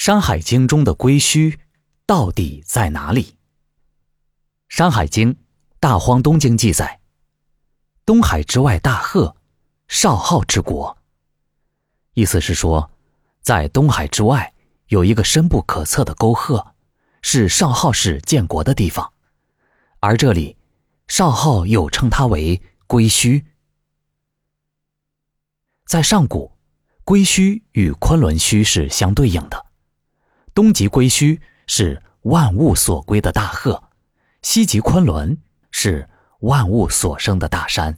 山海经》中的龟墟到底在哪里？《山海经·大荒东经》记载：东海之外大壑，少昊之国。意思是说，在东海之外有一个深不可测的沟壑，是少昊氏建国的地方，而这里，少昊又称它为龟墟。在上古，龟墟与昆仑虚是相对应的。东极龟墟是万物所归的大壑，西极昆仑是万物所生的大山。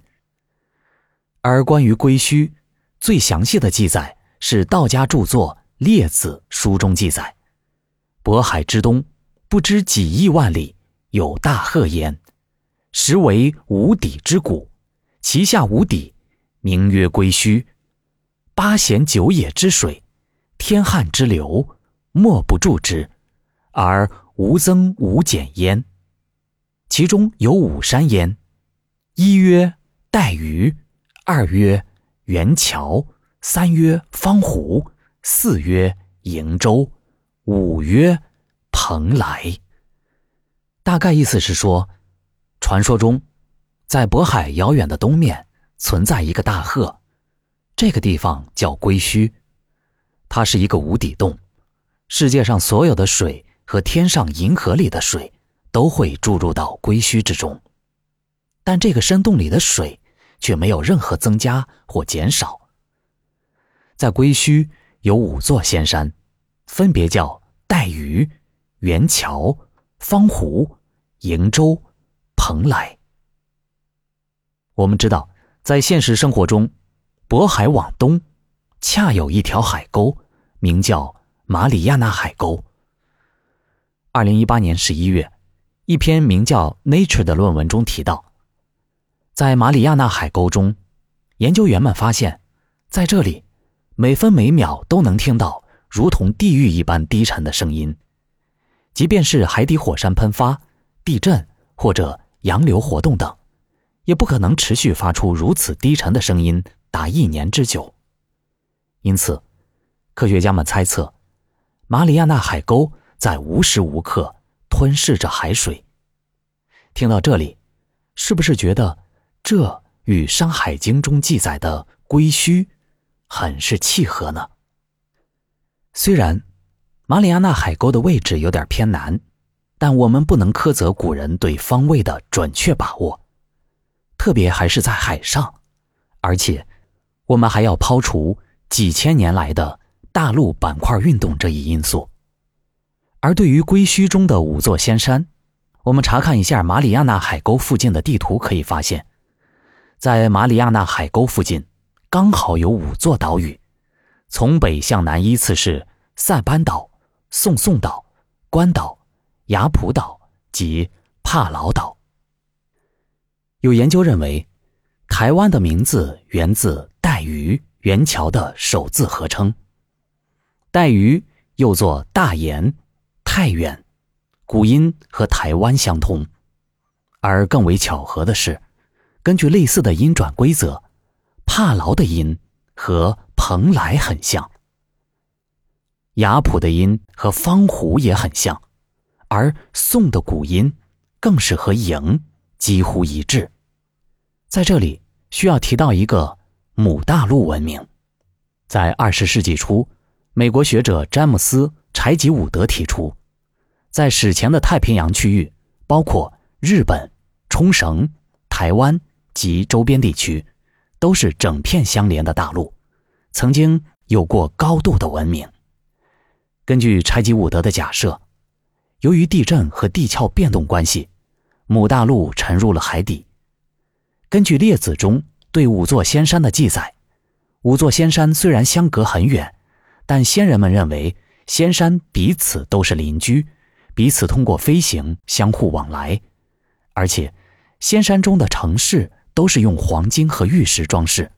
而关于龟墟，最详细的记载是道家著作《列子》书中记载：渤海之东，不知几亿万里，有大壑焉，实为无底之谷，其下无底，名曰龟墟。八贤九野之水，天旱之流，莫不注之，而无增无减焉。其中有五山焉：一曰带鱼，二曰元桥，三曰方湖，四曰瀛洲，五曰蓬莱。大概意思是说，传说中，在渤海遥远的东面存在一个大壑。这个地方叫龟墟，它是一个无底洞，世界上所有的水和天上银河里的水都会注入到龟墟之中，但这个深洞里的水却没有任何增加或减少。在龟墟有五座仙山，分别叫带鱼、元桥、方湖、瀛洲、蓬莱。我们知道，在现实生活中。渤海往东，恰有一条海沟，名叫马里亚纳海沟。二零一八年十一月，一篇名叫《Nature》的论文中提到，在马里亚纳海沟中，研究员们发现，在这里，每分每秒都能听到如同地狱一般低沉的声音，即便是海底火山喷发、地震或者洋流活动等，也不可能持续发出如此低沉的声音。达一年之久。因此，科学家们猜测，马里亚纳海沟在无时无刻吞噬着海水。听到这里，是不是觉得这与《山海经》中记载的龟墟很是契合呢？虽然马里亚纳海沟的位置有点偏南，但我们不能苛责古人对方位的准确把握，特别还是在海上，而且。我们还要抛除几千年来的大陆板块运动这一因素，而对于归墟中的五座仙山，我们查看一下马里亚纳海沟附近的地图，可以发现，在马里亚纳海沟附近刚好有五座岛屿，从北向南依次是塞班岛、宋宋岛、关岛、雅普岛及帕劳岛。有研究认为，台湾的名字源自。带鱼元桥的首字合称，带鱼又作大盐、太原，古音和台湾相通。而更为巧合的是，根据类似的音转规则，帕劳的音和蓬莱很像，雅普的音和方湖也很像，而宋的古音更是和营几乎一致。在这里需要提到一个。母大陆文明，在二十世纪初，美国学者詹姆斯·柴吉伍德提出，在史前的太平洋区域，包括日本、冲绳、台湾及周边地区，都是整片相连的大陆，曾经有过高度的文明。根据柴吉伍德的假设，由于地震和地壳变动关系，母大陆沉入了海底。根据《列子》中。对五座仙山的记载，五座仙山虽然相隔很远，但先人们认为仙山彼此都是邻居，彼此通过飞行相互往来，而且仙山中的城市都是用黄金和玉石装饰。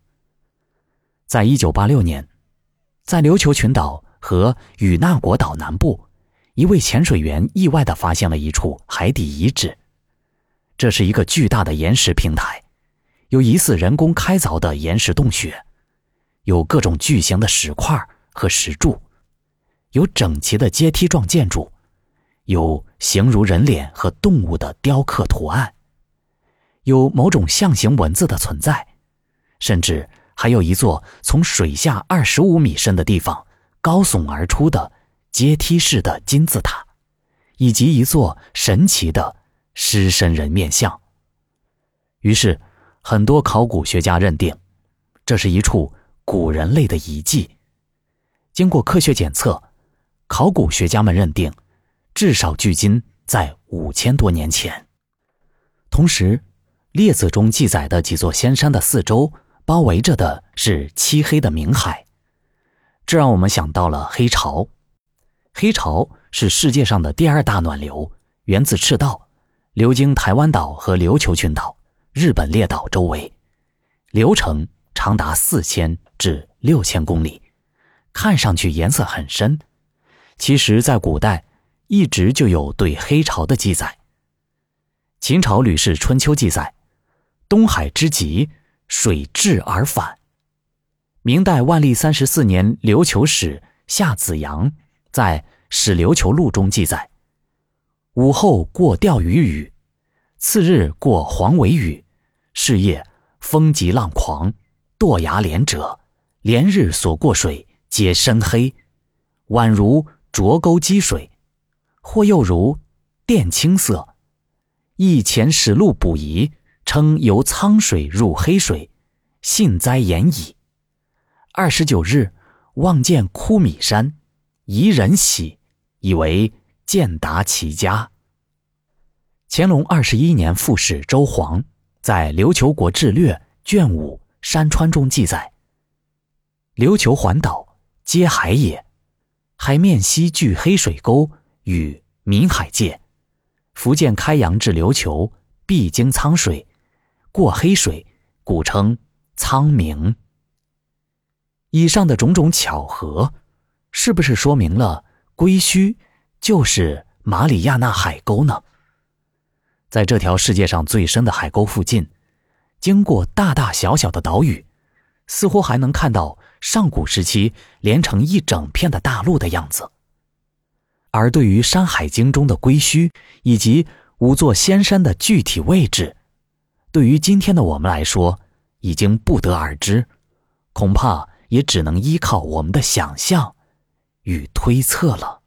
在一九八六年，在琉球群岛和与那国岛南部，一位潜水员意外地发现了一处海底遗址，这是一个巨大的岩石平台。有疑似人工开凿的岩石洞穴，有各种巨型的石块和石柱，有整齐的阶梯状建筑，有形如人脸和动物的雕刻图案，有某种象形文字的存在，甚至还有一座从水下二十五米深的地方高耸而出的阶梯式的金字塔，以及一座神奇的狮身人面像。于是，很多考古学家认定，这是一处古人类的遗迹。经过科学检测，考古学家们认定，至少距今在五千多年前。同时，列子中记载的几座仙山的四周包围着的是漆黑的冥海，这让我们想到了黑潮。黑潮是世界上的第二大暖流，源自赤道，流经台湾岛和琉球群岛。日本列岛周围，流程长达四千至六千公里，看上去颜色很深。其实，在古代一直就有对黑潮的记载。秦朝《吕氏春秋》记载：“东海之极，水至而返。”明代万历三十四年琉球使夏子阳在《史琉球录》中记载：“午后过钓鱼屿，次日过黄尾屿。”是夜风急浪狂，堕崖连者，连日所过水皆深黑，宛如浊沟积水，或又如靛青色。亦前使路补遗，称由苍水入黑水，信哉言矣。二十九日望见枯米山，宜人喜，以为见达其家。乾隆二十一年副使周煌。在《琉球国志略》卷五《山川》中记载：“琉球环岛皆海也，海面西距黑水沟与闽海界。福建开阳至琉球必经苍水，过黑水，古称苍明。”以上的种种巧合，是不是说明了归墟就是马里亚纳海沟呢？在这条世界上最深的海沟附近，经过大大小小的岛屿，似乎还能看到上古时期连成一整片的大陆的样子。而对于《山海经》中的龟墟以及五座仙山的具体位置，对于今天的我们来说已经不得而知，恐怕也只能依靠我们的想象与推测了。